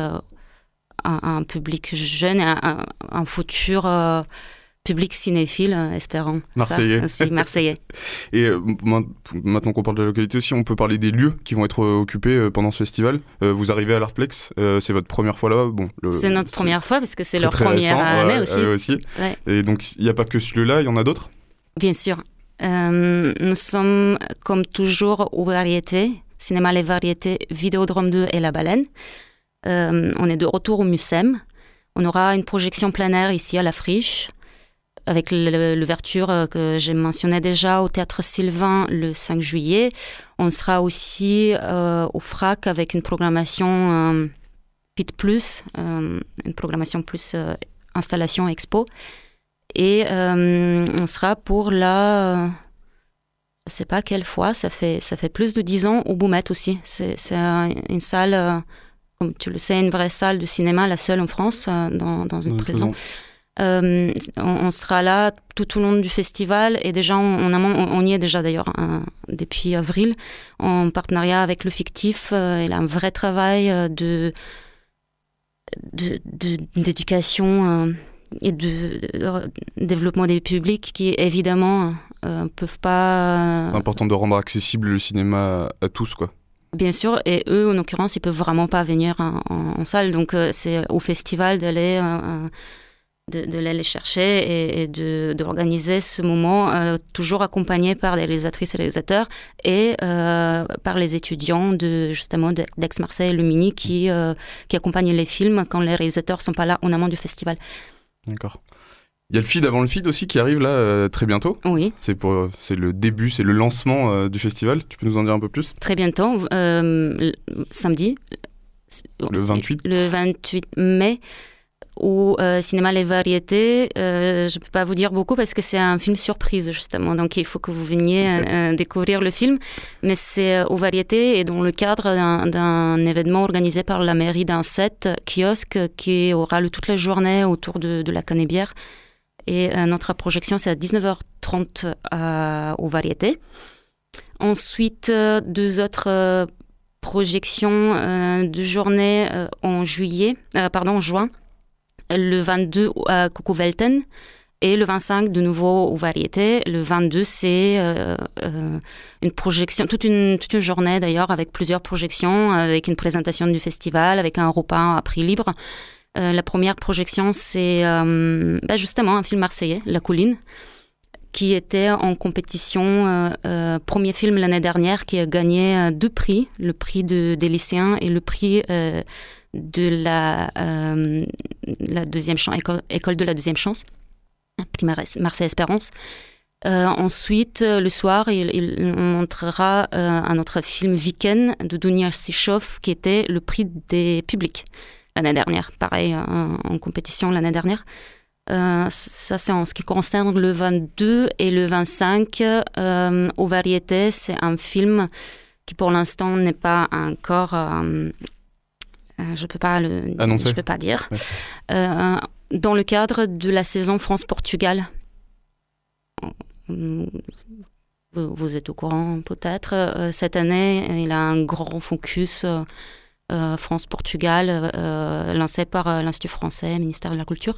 un public jeune, à un, futur public cinéphile, espérons. Marseillais. marseillais. et maintenant qu'on parle de la localité aussi, on peut parler des lieux qui vont être occupés pendant ce festival. vous arrivez à l'Artplex, c'est votre première fois là-bas bon, C'est notre première fois parce que c'est leur première année aussi. aussi. Et donc il n'y a pas que ce lieu-là, il y en a d'autres? Bien sûr. nous sommes comme toujours aux variétés, cinéma les variétés, Vidéodrome 2 et La Baleine. On est de retour au MUSEM. On aura une projection plein air ici à la Friche avec l'ouverture euh, que j'ai mentionné déjà au Théâtre Sylvain le 5 juillet. On sera aussi euh, au FRAC avec une programmation euh, PIT+, une programmation plus installation expo. Et on sera pour la... je sais pas quelle fois, ça fait, ça fait plus de dix ans au Boumette aussi. C'est une salle, comme tu le sais, une vraie salle de cinéma, la seule en France, dans, dans une prison. Euh, on, sera là tout au long du festival et déjà on, on, y est déjà d'ailleurs hein, depuis avril en partenariat avec le fictif. Euh, il a un vrai travail euh, de d'éducation et de, développement des publics qui évidemment ne peuvent pas. C'est important de rendre accessible le cinéma à tous quoi. Bien sûr, et eux, en l'occurrence, ils peuvent vraiment pas venir en, salle. Donc, c'est au festival d'aller de, l'aller chercher et, d'organiser ce moment, euh, toujours accompagné par des réalisatrices et réalisateurs et euh, par les étudiants de justement d'Aix-Marseille Lumini qui, euh, qui accompagnent les films quand les réalisateurs sont pas là en amont du festival. D'accord. Il y a le feed avant le feed aussi qui arrive là très bientôt. Oui. C'est pour c'est le début, c'est le lancement du festival. Tu peux nous en dire un peu plus? Très bientôt, samedi. Le 28. Le 28 mai au euh, cinéma Les Variétés. Euh, je ne peux pas vous dire beaucoup parce que c'est un film surprise justement, donc il faut que vous veniez euh, découvrir le film. Mais c'est aux Variétés et dans le cadre d'un événement organisé par la mairie d'un set kiosque qui aura lieu toute la journée autour de, la Canébière. Et notre projection c'est à 19h30 aux Variétés. Ensuite, deux autres projections de journée en juillet, pardon, juin le 22 à Velten et le 25 de nouveau aux variétés. Le 22, c'est euh, euh, une projection, toute une journée d'ailleurs, avec plusieurs projections, avec une présentation du festival, avec un repas à prix libre. Euh, la première projection, c'est bah, justement un film marseillais, La Colline, qui était en compétition, premier film l'année dernière, qui a gagné deux prix, le prix de, des lycéens et le prix de la, euh, deuxième école, de la deuxième chance, Marseille Espérance. Euh, ensuite, euh, le soir, il, montrera un autre film Viken de Dunia Sichov qui était le prix des publics l'année dernière, pareil en, compétition l'année dernière. ça, c'est en ce qui concerne le 22 et le 25. aux variétés, c'est un film qui pour l'instant n'est pas encore euh, je peux pas le, je peux pas dire. Euh, dans le cadre de la saison France-Portugal, vous, êtes au courant peut-être, euh, cette année, il a un grand focus France-Portugal lancé par l'Institut français, ministère de la Culture.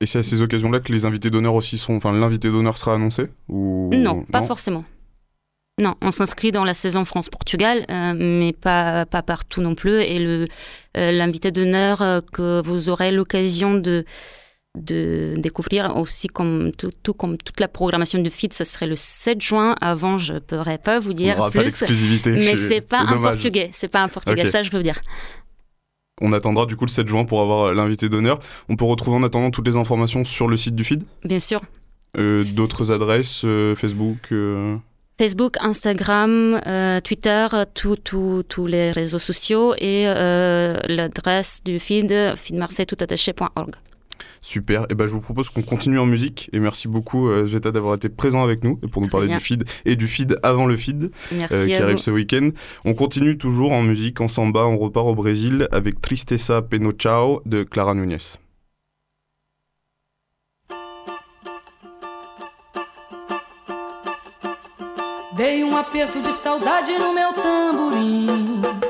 Et c'est à ces occasions-là que les invités d'honneur aussi sont. Enfin, l'invité d'honneur sera annoncé ou... Non, pas forcément. Non, on s'inscrit dans la saison France-Portugal, euh, mais pas, pas partout non plus. Et euh, l'invité d'honneur euh, que vous aurez l'occasion de, de découvrir aussi comme tout, tout, comme toute la programmation du FIT, ça serait le 7 juin. Avant, je ne pourrais pas vous dire on plus. Pas mais c'est pas un portugais, c'est pas un portugais, ça je peux vous dire. On attendra du coup le 7 juin pour avoir l'invité d'honneur. On peut retrouver en attendant toutes les informations sur le site du FID Bien sûr. d'autres adresses, Facebook Facebook, Instagram, euh, Twitter, tous les réseaux sociaux et euh, l'adresse du feed, feedmarseille.toutattaché.org. Super, et eh ben je vous propose qu'on continue en musique et merci beaucoup euh, Zeta d'avoir été présent avec nous et pour nous parler du feed et du feed avant le feed euh, qui arrive ce week-end. On continue toujours en musique, en samba, on repart au Brésil avec Tristeza Peno Chao de Clara Nunes. Dei um aperto de saudade no meu tamborim.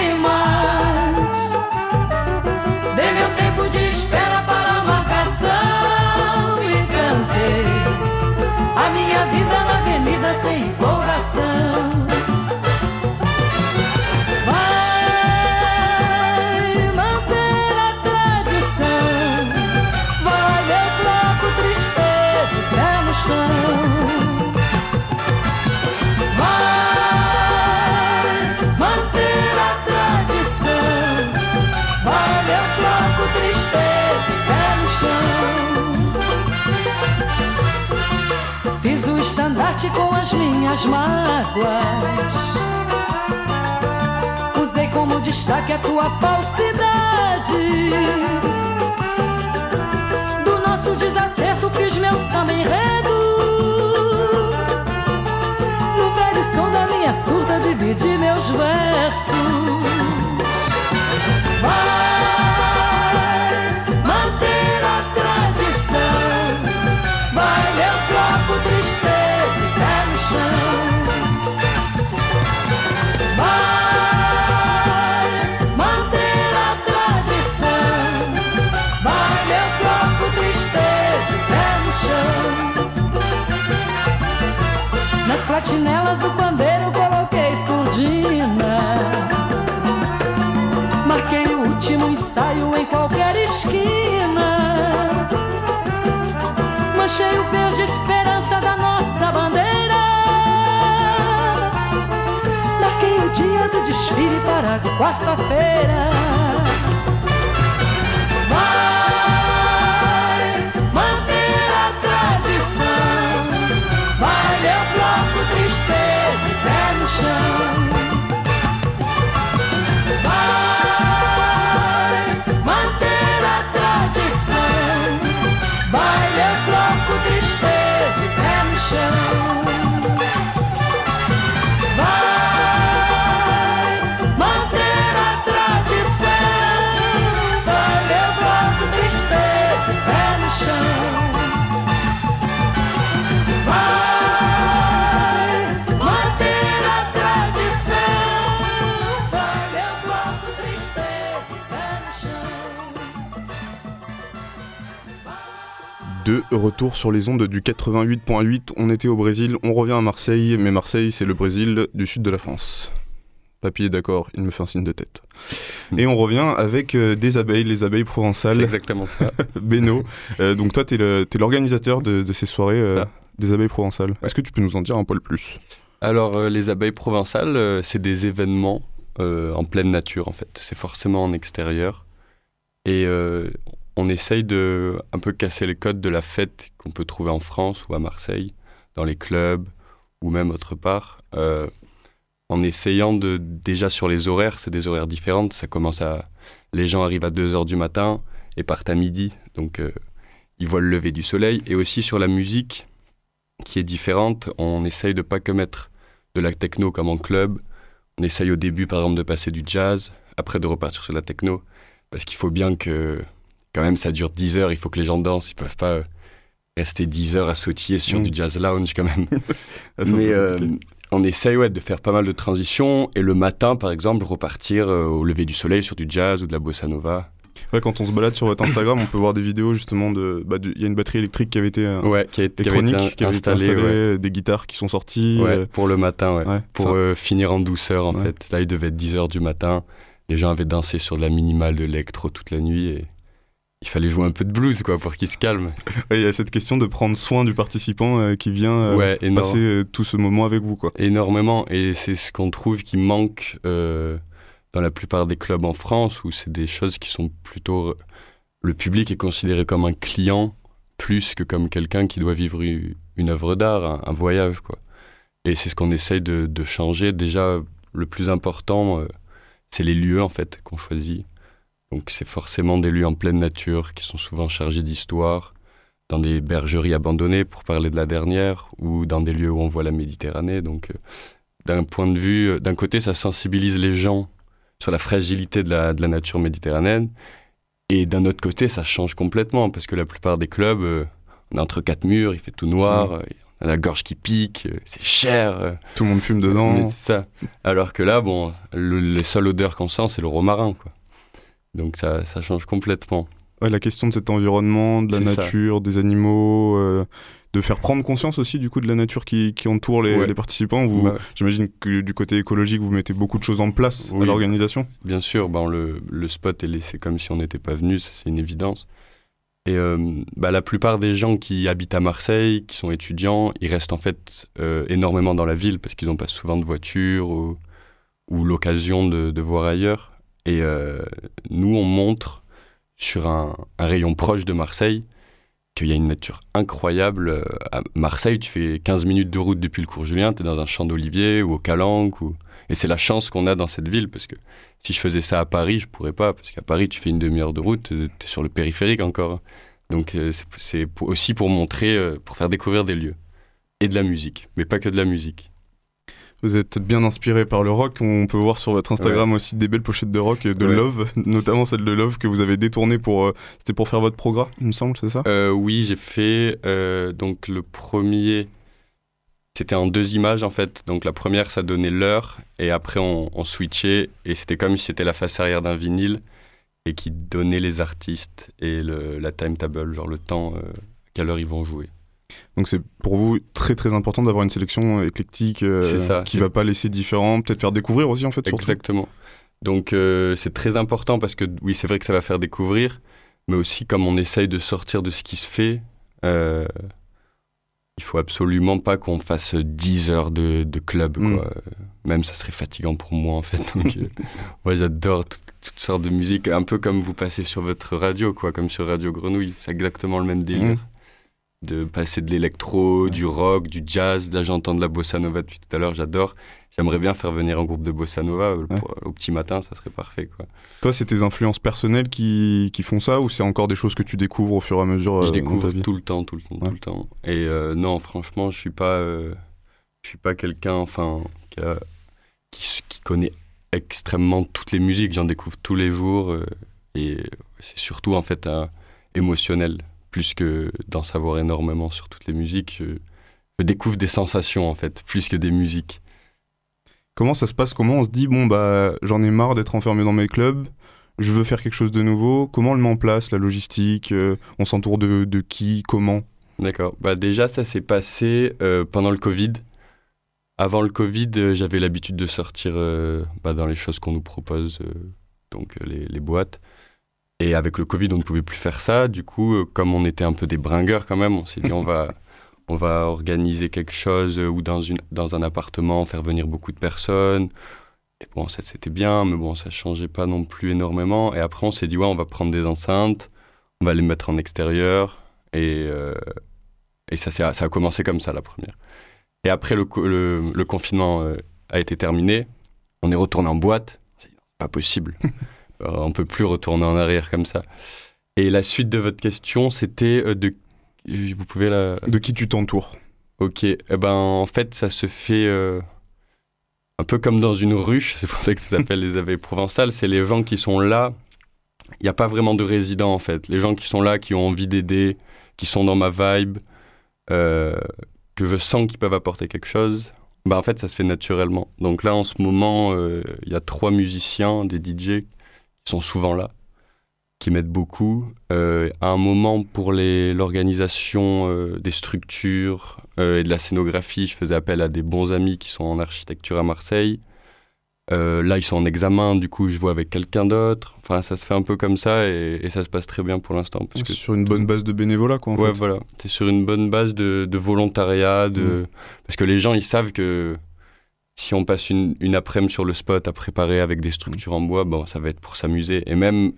sem coração. Vai manter a tradição. Vai, meu bloco, tristeza e pé no chão. Vai manter a tradição. Vai, meu bloco, tristeza e pé no chão. Fiz o estandarte com as minhas mágoas. Usei como destaque a tua falsidade. Do nosso desacerto fiz meu samba enredo. No velho som da minha surda dividi meus versos. platinelas quarta-feira. De retour sur les ondes du 88.8. On était au Brésil, on revient à Marseille, mais Marseille, c'est le Brésil du sud de la France. Papy est d'accord, il me fait un signe de tête. Et on revient avec euh, des abeilles, les abeilles provençales. C'est exactement ça. Beno, euh, donc toi, tu es l'organisateur de, ces soirées euh, des abeilles provençales. Est-ce que tu peux nous en dire un peu plus? Alors, les abeilles provençales, c'est des événements en pleine nature, en fait. C'est forcément en extérieur. Et on essaye de un peu casser les codes de la fête qu'on peut trouver en France ou à Marseille, dans les clubs ou même autre part, euh, en essayant de déjà sur les horaires, c'est des horaires différentes. Ça commence à les gens arrivent à 2 heures du matin et partent à midi, donc euh, ils voient le lever du soleil. Et aussi sur la musique qui est différente, on essaye de pas que mettre de la techno comme en club. On essaye au début par exemple de passer du jazz, après de repartir sur la techno, parce qu'il faut bien que quand même, ça dure 10 heures, il faut que les gens dansent, ils peuvent pas euh, rester 10 heures à sautiller sur mm. du jazz lounge quand même. Mais euh, on essaye ouais, de faire pas mal de transitions et le matin, par exemple, repartir euh, au lever du soleil sur du jazz ou de la bossa nova. Ouais, quand on se balade sur votre Instagram, on peut voir des vidéos justement de. Bah, il y a une batterie électrique qui avait été. ouais, qui a été, qui installée. des guitares qui sont sorties. Ouais, pour le matin, ouais. pour finir en douceur en fait. Là, il devait être 10 heures du matin. Les gens avaient dansé sur de la minimale de l'électro toute la nuit et il fallait jouer un peu de blues quoi pour qu'il se calme. Il y a cette question de prendre soin du participant euh, qui vient euh, passer euh, tout ce moment avec vous quoi. Énormément et c'est ce qu'on trouve qui manque dans la plupart des clubs en France où c'est des choses qui sont plutôt le public est considéré comme un client plus que comme quelqu'un qui doit vivre une œuvre d'art, un, voyage quoi. Et c'est ce qu'on essaye de, de, changer. Déjà le plus important c'est les lieux en fait qu'on choisit donc c'est forcément des lieux en pleine nature qui sont souvent chargés d'histoire, dans des bergeries abandonnées pour parler de la dernière, ou dans des lieux où on voit la Méditerranée. Donc euh, d'un point de vue, euh, d'un côté ça sensibilise les gens sur la fragilité de la, de la nature méditerranéenne, et d'un autre côté ça change complètement, parce que la plupart des clubs, euh, on est entre quatre murs, il fait tout noir, mmh. on la gorge qui pique, c'est cher. Tout le monde fume dedans. C'est ça. Alors que là, bon, le, les seules odeurs qu'on sent, c'est le romarin, quoi. Donc ça, ça change complètement. Ouais, la question de cet environnement, de la nature, des animaux, euh, de faire prendre conscience aussi du coup de la nature qui, qui entoure les, les participants. Vous, bah J'imagine que du côté écologique, vous mettez beaucoup de choses en place à l'organisation. Bien sûr, ben, le, le, spot est laissé comme si on n'était pas venu, c'est une évidence. Et euh, bah, la plupart des gens qui habitent à Marseille, qui sont étudiants, ils restent en fait euh, énormément dans la ville parce qu'ils n'ont pas souvent de voiture ou, ou l'occasion de, de, voir ailleurs. Et nous, on montre sur un, rayon proche de Marseille, qu'il y a une nature incroyable. Euh, à Marseille, tu fais 15 minutes de route depuis le cours Julien, tu es dans un champ d'olivier ou au Calanque. Ou... Et c'est la chance qu'on a dans cette ville, parce que si je faisais ça à Paris, je pourrais pas, parce qu'à Paris, tu fais une demi-heure de route, tu es sur le périphérique encore. Donc euh, c'est aussi pour montrer, euh, pour faire découvrir des lieux. Et de la musique, mais pas que de la musique. Vous êtes bien inspiré par le rock. On peut voir sur votre Instagram aussi des belles pochettes de rock, de Love, notamment celle de Love que vous avez détournée pour. Euh, c'était pour faire votre programme, il me semble, c'est ça? Euh, Oui, j'ai fait. Euh, donc le premier, c'était en deux images en fait. Donc la première, ça donnait l'heure et après on, on switchait et c'était comme si c'était la face arrière d'un vinyle et qui donnait les artistes et le, la timetable, genre le temps à quelle heure ils vont jouer. Donc c'est pour vous très très important d'avoir une sélection éclectique euh, qui va pas laisser différent, peut-être faire découvrir aussi en fait. Exactement. Donc euh, c'est très important parce que oui c'est vrai que ça va faire découvrir, mais aussi comme on essaye de sortir de ce qui se fait, euh, il faut absolument pas qu'on fasse 10 heures de, de club. Mm. Quoi. Même ça serait fatigant pour moi en fait. Donc, euh, moi j'adore toutes sortes de musique, un peu comme vous passez sur votre radio, quoi, comme sur Radio Grenouille. C'est exactement le même délire. Mm de passer de l'électro, du rock, du jazz. Là, j'entends de la bossa nova depuis tout à l'heure, j'adore. J'aimerais bien faire venir un groupe de bossa nova euh, au petit matin, ça serait parfait. Quoi. Toi, c'est tes influences personnelles qui, qui font ça ou c'est encore des choses que tu découvres au fur et à mesure Je euh, découvre tout le temps, tout le temps, tout le temps. Et euh, non, franchement, je suis pas, je suis pas quelqu'un, enfin, qui, qui, connaît extrêmement toutes les musiques. J'en découvre tous les jours et c'est surtout en fait émotionnel plus que d'en savoir énormément sur toutes les musiques, je, découvre des sensations en fait, plus que des musiques. Comment ça se passe? Comment on se dit bon bah j'en ai marre d'être enfermé dans mes clubs, je veux faire quelque chose de nouveau. Comment on le met en place, la logistique euh, On s'entoure de, de, qui Comment? D'accord. Bah déjà ça s'est passé euh, pendant le Covid. Avant le Covid, euh, j'avais l'habitude de sortir bah, dans les choses qu'on nous propose, donc les, les boîtes. Et avec le Covid, on ne pouvait plus faire ça. Du coup, euh, comme on était un peu des bringueurs quand même, on s'est dit on va, on va organiser quelque chose euh, ou dans, une, dans un appartement, faire venir beaucoup de personnes. Et bon, ça c'était bien, mais bon, ça changeait pas non plus énormément. Et après, on s'est dit ouais, on va prendre des enceintes, on va les mettre en extérieur. Et, euh, et ça, ça a commencé comme ça la première. Et après, le, le, confinement a été terminé. On est retourné en boîte. C'est pas possible. Euh, on peut plus retourner en arrière comme ça. Et la suite de votre question, c'était euh, de. Vous pouvez la. De qui tu t'entoures Ok. Eh ben, en fait, ça se fait euh, un peu comme dans une ruche. C'est pour ça que ça s'appelle les abeilles provençales. C'est les gens qui sont là. Il n'y a pas vraiment de résidents, en fait. Les gens qui sont là, qui ont envie d'aider, qui sont dans ma vibe, que je sens qu'ils peuvent apporter quelque chose. Bah, en fait, ça se fait naturellement. Donc là, en ce moment, il y a trois musiciens, des DJ qui sont souvent là, qui m'aident beaucoup. Euh, à un moment, pour l'organisation euh, des structures euh, et de la scénographie, je faisais appel à des bons amis qui sont en architecture à Marseille. là, ils sont en examen, du coup, je vois avec quelqu'un d'autre. Enfin, ça se fait un peu comme ça et, ça se passe très bien pour l'instant. Parce que sur une bonne base de bénévolat, quoi. En ouais, voilà. C'est sur une bonne base de, volontariat, de... Mmh. parce que les gens, ils savent que si on passe une, une après-midi sur le spot à préparer avec des structures en bois, bon, ça va être pour s'amuser. Et même,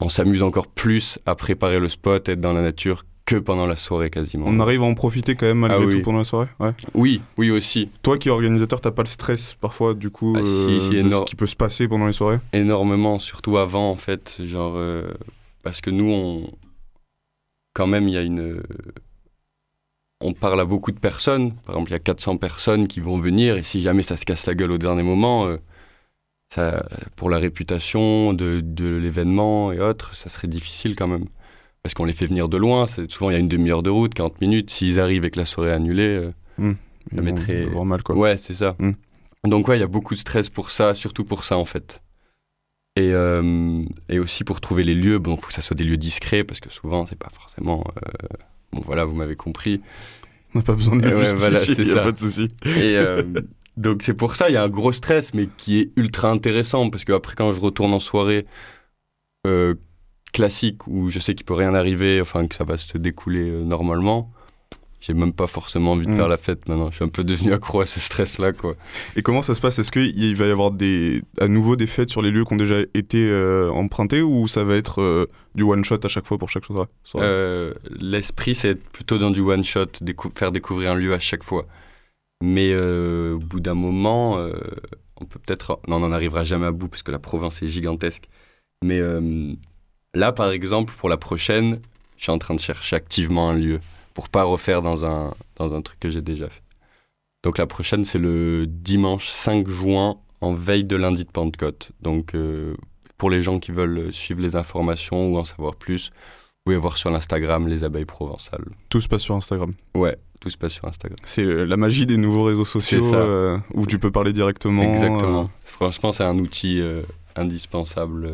on s'amuse encore plus à préparer le spot, être dans la nature que pendant la soirée quasiment. On arrive à en profiter quand même malgré ah tout pendant la soirée ouais. Oui, oui aussi. Toi qui es organisateur, t'as pas le stress parfois du coup ah, euh, de ce qui peut se passer pendant les soirées? Énormément, surtout avant en fait, genre euh, parce que nous on quand même il y a une on parle à beaucoup de personnes. Par exemple, il y a 400 personnes qui vont venir et si jamais ça se casse la gueule au dernier moment, euh, ça, pour la réputation de, l'événement et autres, ça serait difficile quand même. parce qu'on les fait venir de loin. Souvent, il y a une demi-heure de route, 40 minutes. S'ils arrivent avec la soirée annulée, mmh. ça mettrait. mal, quoi. Ouais, c'est ça. Mmh. Donc, ouais, il y a beaucoup de stress pour ça, surtout pour ça, en fait. Et, euh, et aussi pour trouver les lieux, bon, il faut que ça soit des lieux discrets, parce que souvent, c'est pas forcément. Euh, bon, voilà, vous m'avez compris. On n'a pas besoin de le ouais, voilà, il n'y a pas de souci. Et euh, donc, c'est pour ça, il y a un gros stress, mais qui est ultra intéressant, parce qu'après, quand je retourne en soirée classique, où je sais qu'il peut rien arriver, enfin, que ça va se découler normalement, j'ai même pas forcément envie de faire mm. la fête maintenant. Je suis un peu devenu accro à ce stress-là, quoi. Et comment ça se passe? Est-ce qu'il va y avoir des, à nouveau des fêtes sur les lieux qui ont déjà été euh, empruntés ou ça va être euh, du one-shot à chaque fois pour chaque chose euh, L'esprit, c'est plutôt dans du one-shot, faire découvrir un lieu à chaque fois. Mais au bout d'un moment, on peut peut-être... Non, on n'en arrivera jamais à bout parce que la province est gigantesque. Mais là, par exemple, pour la prochaine, je suis en train de chercher activement un lieu pour pas refaire dans un, dans un truc que j'ai déjà fait. Donc la prochaine, c'est le dimanche 5 juin, en veille de lundi de Pentecôte. Donc euh, pour les gens qui veulent suivre les informations ou en savoir plus, vous pouvez voir sur l'Instagram les abeilles provençales. Tout se passe sur Instagram Ouais, tout se passe sur Instagram. C'est euh, la magie des nouveaux réseaux sociaux euh, où tu peux parler directement. Exactement. Franchement, c'est un outil indispensable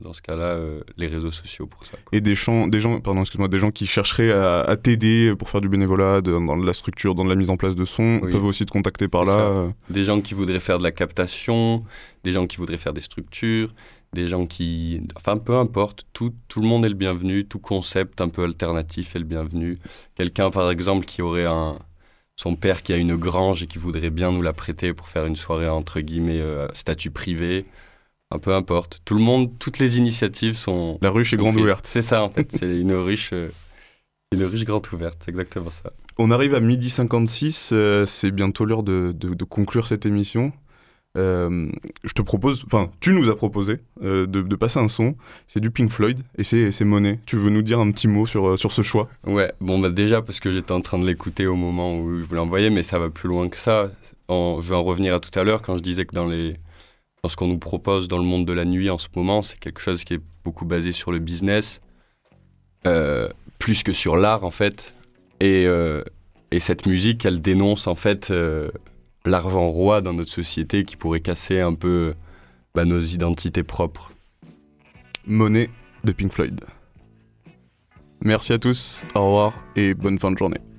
dans ce cas-là, euh, les réseaux sociaux pour ça. Et des gens, des gens, pardon, excuse-moi, des gens qui chercheraient à, t'aider pour faire du bénévolat dans la structure, dans la mise en place de son, peuvent aussi te contacter par là. Euh. Des gens qui voudraient faire de la captation, des gens qui voudraient faire des structures, des gens qui, enfin, peu importe, tout, tout le monde est le bienvenu, tout concept un peu alternatif est le bienvenu. Quelqu'un, par exemple, qui aurait un son père qui a une grange et qui voudrait bien nous la prêter pour faire une soirée entre guillemets euh, statut privé un peu importe. Tout le monde, toutes les initiatives sont. La ruche est grande ouverte. C'est ça, en fait. c'est une ruche, euh, une ruche grande ouverte. C'est exactement ça. On arrive à midi 56. Euh, c'est bientôt l'heure de, de, conclure cette émission. Euh, je te propose, enfin, tu nous as proposé de, de, passer un son. C'est du Pink Floyd et c'est Monet. Tu veux nous dire un petit mot sur, sur ce choix? Ouais, bon, bah déjà parce que j'étais en train de l'écouter au moment où je voulais l'envoyer, mais ça va plus loin que ça. je vais en revenir à tout à l'heure quand je disais que dans les dans ce qu'on nous propose dans le monde de la nuit en ce moment, c'est quelque chose qui est beaucoup basé sur le business, euh, plus que sur l'art en fait. Et, euh, et, cette musique, elle dénonce en fait euh, l'argent roi dans notre société qui pourrait casser un peu bah, nos identités propres. Monnaie de Pink Floyd. Merci à tous, au revoir et bonne fin de journée.